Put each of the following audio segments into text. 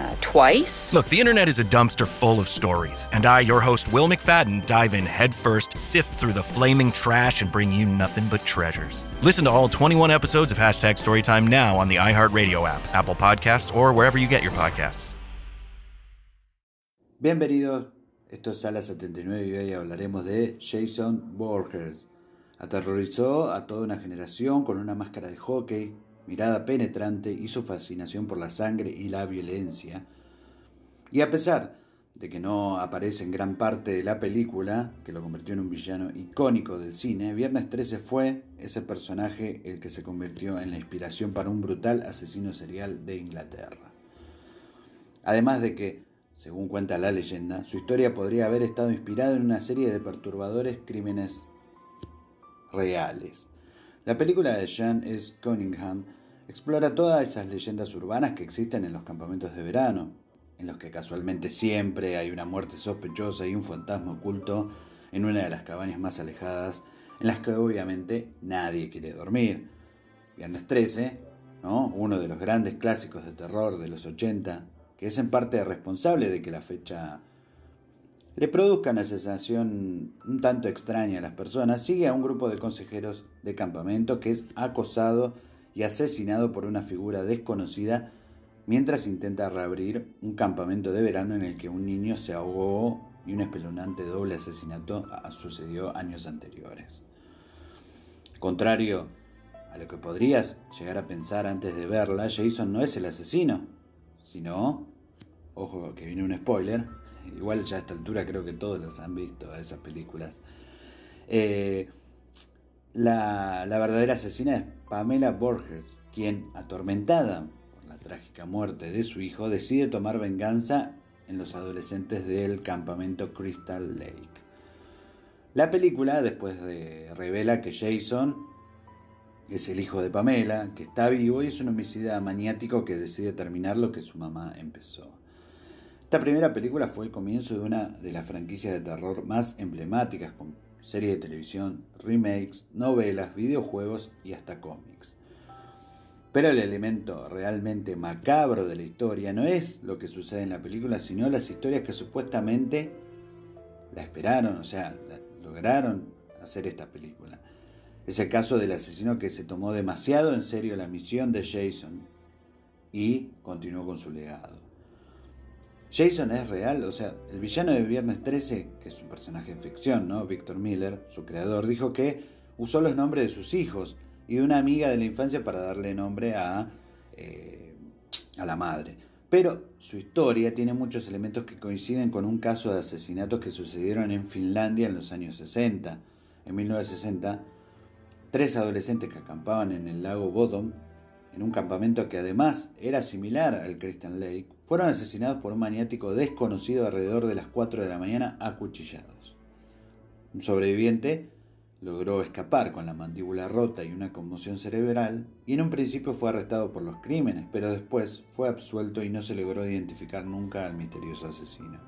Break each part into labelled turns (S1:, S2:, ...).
S1: Uh, twice.
S2: Look, the internet is a dumpster full of stories, and I, your host, Will McFadden, dive in headfirst, sift through the flaming trash, and bring you nothing but treasures. Listen to all 21 episodes of Hashtag Storytime now on the iHeartRadio app, Apple Podcasts, or wherever you get your podcasts.
S3: Bienvenidos, esto es Sala 79 y hoy hablaremos de Jason Borges. Aterrorizó a toda una generación con una máscara de hockey, mirada penetrante y su fascinación por la sangre y la violencia. Y a pesar de que no aparece en gran parte de la película, que lo convirtió en un villano icónico del cine, Viernes 13 fue ese personaje el que se convirtió en la inspiración para un brutal asesino serial de Inglaterra. Además de que, según cuenta la leyenda, su historia podría haber estado inspirada en una serie de perturbadores crímenes reales. La película de Jean S. Cunningham explora todas esas leyendas urbanas que existen en los campamentos de verano, en los que casualmente siempre hay una muerte sospechosa y un fantasma oculto en una de las cabañas más alejadas, en las que obviamente nadie quiere dormir. Viernes 13, ¿no? uno de los grandes clásicos de terror de los 80, que es en parte responsable de que la fecha le produzca una sensación un tanto extraña a las personas, sigue a un grupo de consejeros de campamento que es acosado y asesinado por una figura desconocida mientras intenta reabrir un campamento de verano en el que un niño se ahogó y un espeluznante doble asesinato sucedió años anteriores. Contrario a lo que podrías llegar a pensar antes de verla, Jason no es el asesino, sino, ojo que viene un spoiler, igual ya a esta altura creo que todos las han visto, esas películas. Eh, la, la, verdadera asesina es Pamela Borges, quien, atormentada por la trágica muerte de su hijo, decide tomar venganza en los adolescentes del campamento Crystal Lake. La película después de, revela que Jason es el hijo de Pamela, que está vivo y es un homicida maniático que decide terminar lo que su mamá empezó. Esta primera película fue el comienzo de una de las franquicias de terror más emblemáticas, con series de televisión, remakes, novelas, videojuegos y hasta cómics. Pero el elemento realmente macabro de la historia no es lo que sucede en la película, sino las historias que supuestamente la esperaron, o sea, lograron hacer esta película. Es el caso del asesino que se tomó demasiado en serio la misión de Jason y continuó con su legado. Jason es real, o sea, el villano de Viernes 13, que es un personaje en ficción, ¿no? Victor Miller, su creador, dijo que usó los nombres de sus hijos y de una amiga de la infancia para darle nombre a, eh, a la madre. Pero su historia tiene muchos elementos que coinciden con un caso de asesinatos que sucedieron en Finlandia en los años 60. En 1960, tres adolescentes que acampaban en el lago Bodom en un campamento que además era similar al Christian Lake, fueron asesinados por un maniático desconocido alrededor de las 4 de la mañana acuchillados. Un sobreviviente logró escapar con la mandíbula rota y una conmoción cerebral y en un principio fue arrestado por los crímenes, pero después fue absuelto y no se logró identificar nunca al misterioso asesino.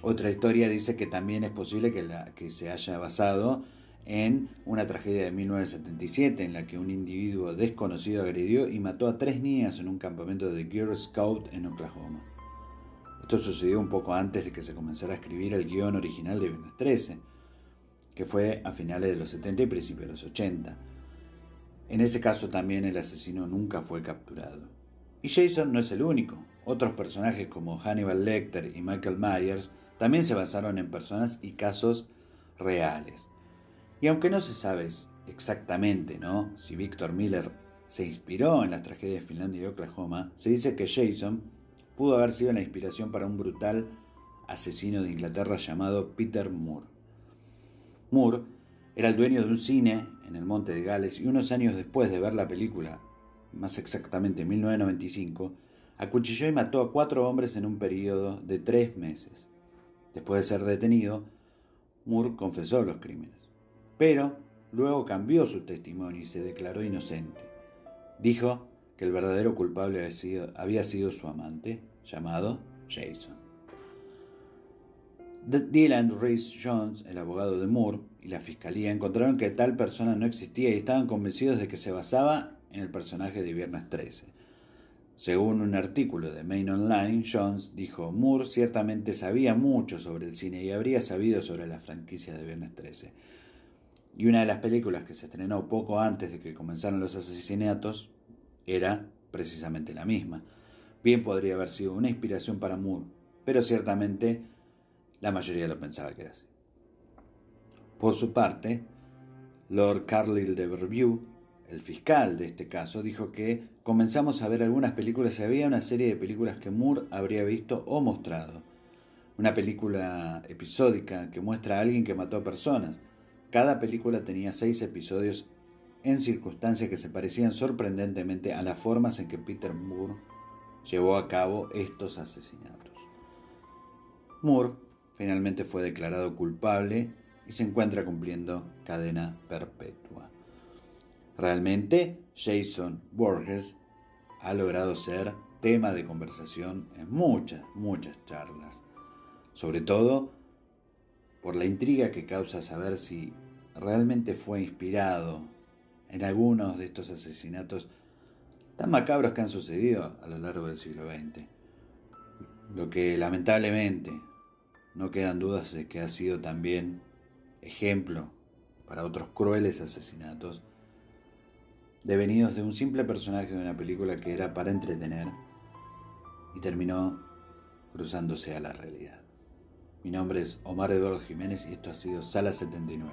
S3: Otra historia dice que también es posible que, la, que se haya basado en una tragedia de 1977 en la que un individuo desconocido agredió y mató a tres niñas en un campamento de Girl Scout en Oklahoma. Esto sucedió un poco antes de que se comenzara a escribir el guion original de Viernes 13, que fue a finales de los 70 y principios de los 80. En ese caso también el asesino nunca fue capturado. Y Jason no es el único. Otros personajes como Hannibal Lecter y Michael Myers también se basaron en personas y casos reales. Y aunque no se sabe exactamente ¿no? si Victor Miller se inspiró en las tragedias de Finlandia y Oklahoma, se dice que Jason pudo haber sido la inspiración para un brutal asesino de Inglaterra llamado Peter Moore. Moore era el dueño de un cine en el Monte de Gales y unos años después de ver la película, más exactamente en 1995, acuchilló y mató a cuatro hombres en un periodo de tres meses. Después de ser detenido, Moore confesó los crímenes pero luego cambió su testimonio y se declaró inocente. Dijo que el verdadero culpable había sido, su amante, llamado Jason. Dylan Reese Jones, el abogado de Moore, y la fiscalía encontraron que tal persona no existía y estaban convencidos de que se basaba en el personaje de Viernes 13. Según un artículo de Main Online, Jones dijo, Moore ciertamente sabía mucho sobre el cine y habría sabido sobre la franquicia de Viernes 13. Y una de las películas que se estrenó poco antes de que comenzaran los asesinatos era precisamente la misma. Bien podría haber sido una inspiración para Moore, pero ciertamente la mayoría lo pensaba que era así. Por su parte, Lord Carlyle de Verview, el fiscal de este caso, dijo que comenzamos a ver algunas películas y había una serie de películas que Moore habría visto o mostrado. Una película episódica que muestra a alguien que mató a personas. Cada película tenía seis episodios en circunstancias que se parecían sorprendentemente a las formas en que Peter Moore llevó a cabo estos asesinatos. Moore finalmente fue declarado culpable y se encuentra cumpliendo cadena perpetua. Realmente, Jason Borges ha logrado ser tema de conversación en muchas, muchas charlas, sobre todo por la intriga que causa saber si realmente fue inspirado en algunos de estos asesinatos tan macabros que han sucedido a lo largo del siglo XX. Lo que lamentablemente no quedan dudas es que ha sido también ejemplo para otros crueles asesinatos devenidos de un simple personaje de una película que era para entretener y terminó cruzándose a la realidad. Mi nombre es Omar Eduardo Jiménez y esto ha sido Sala 79,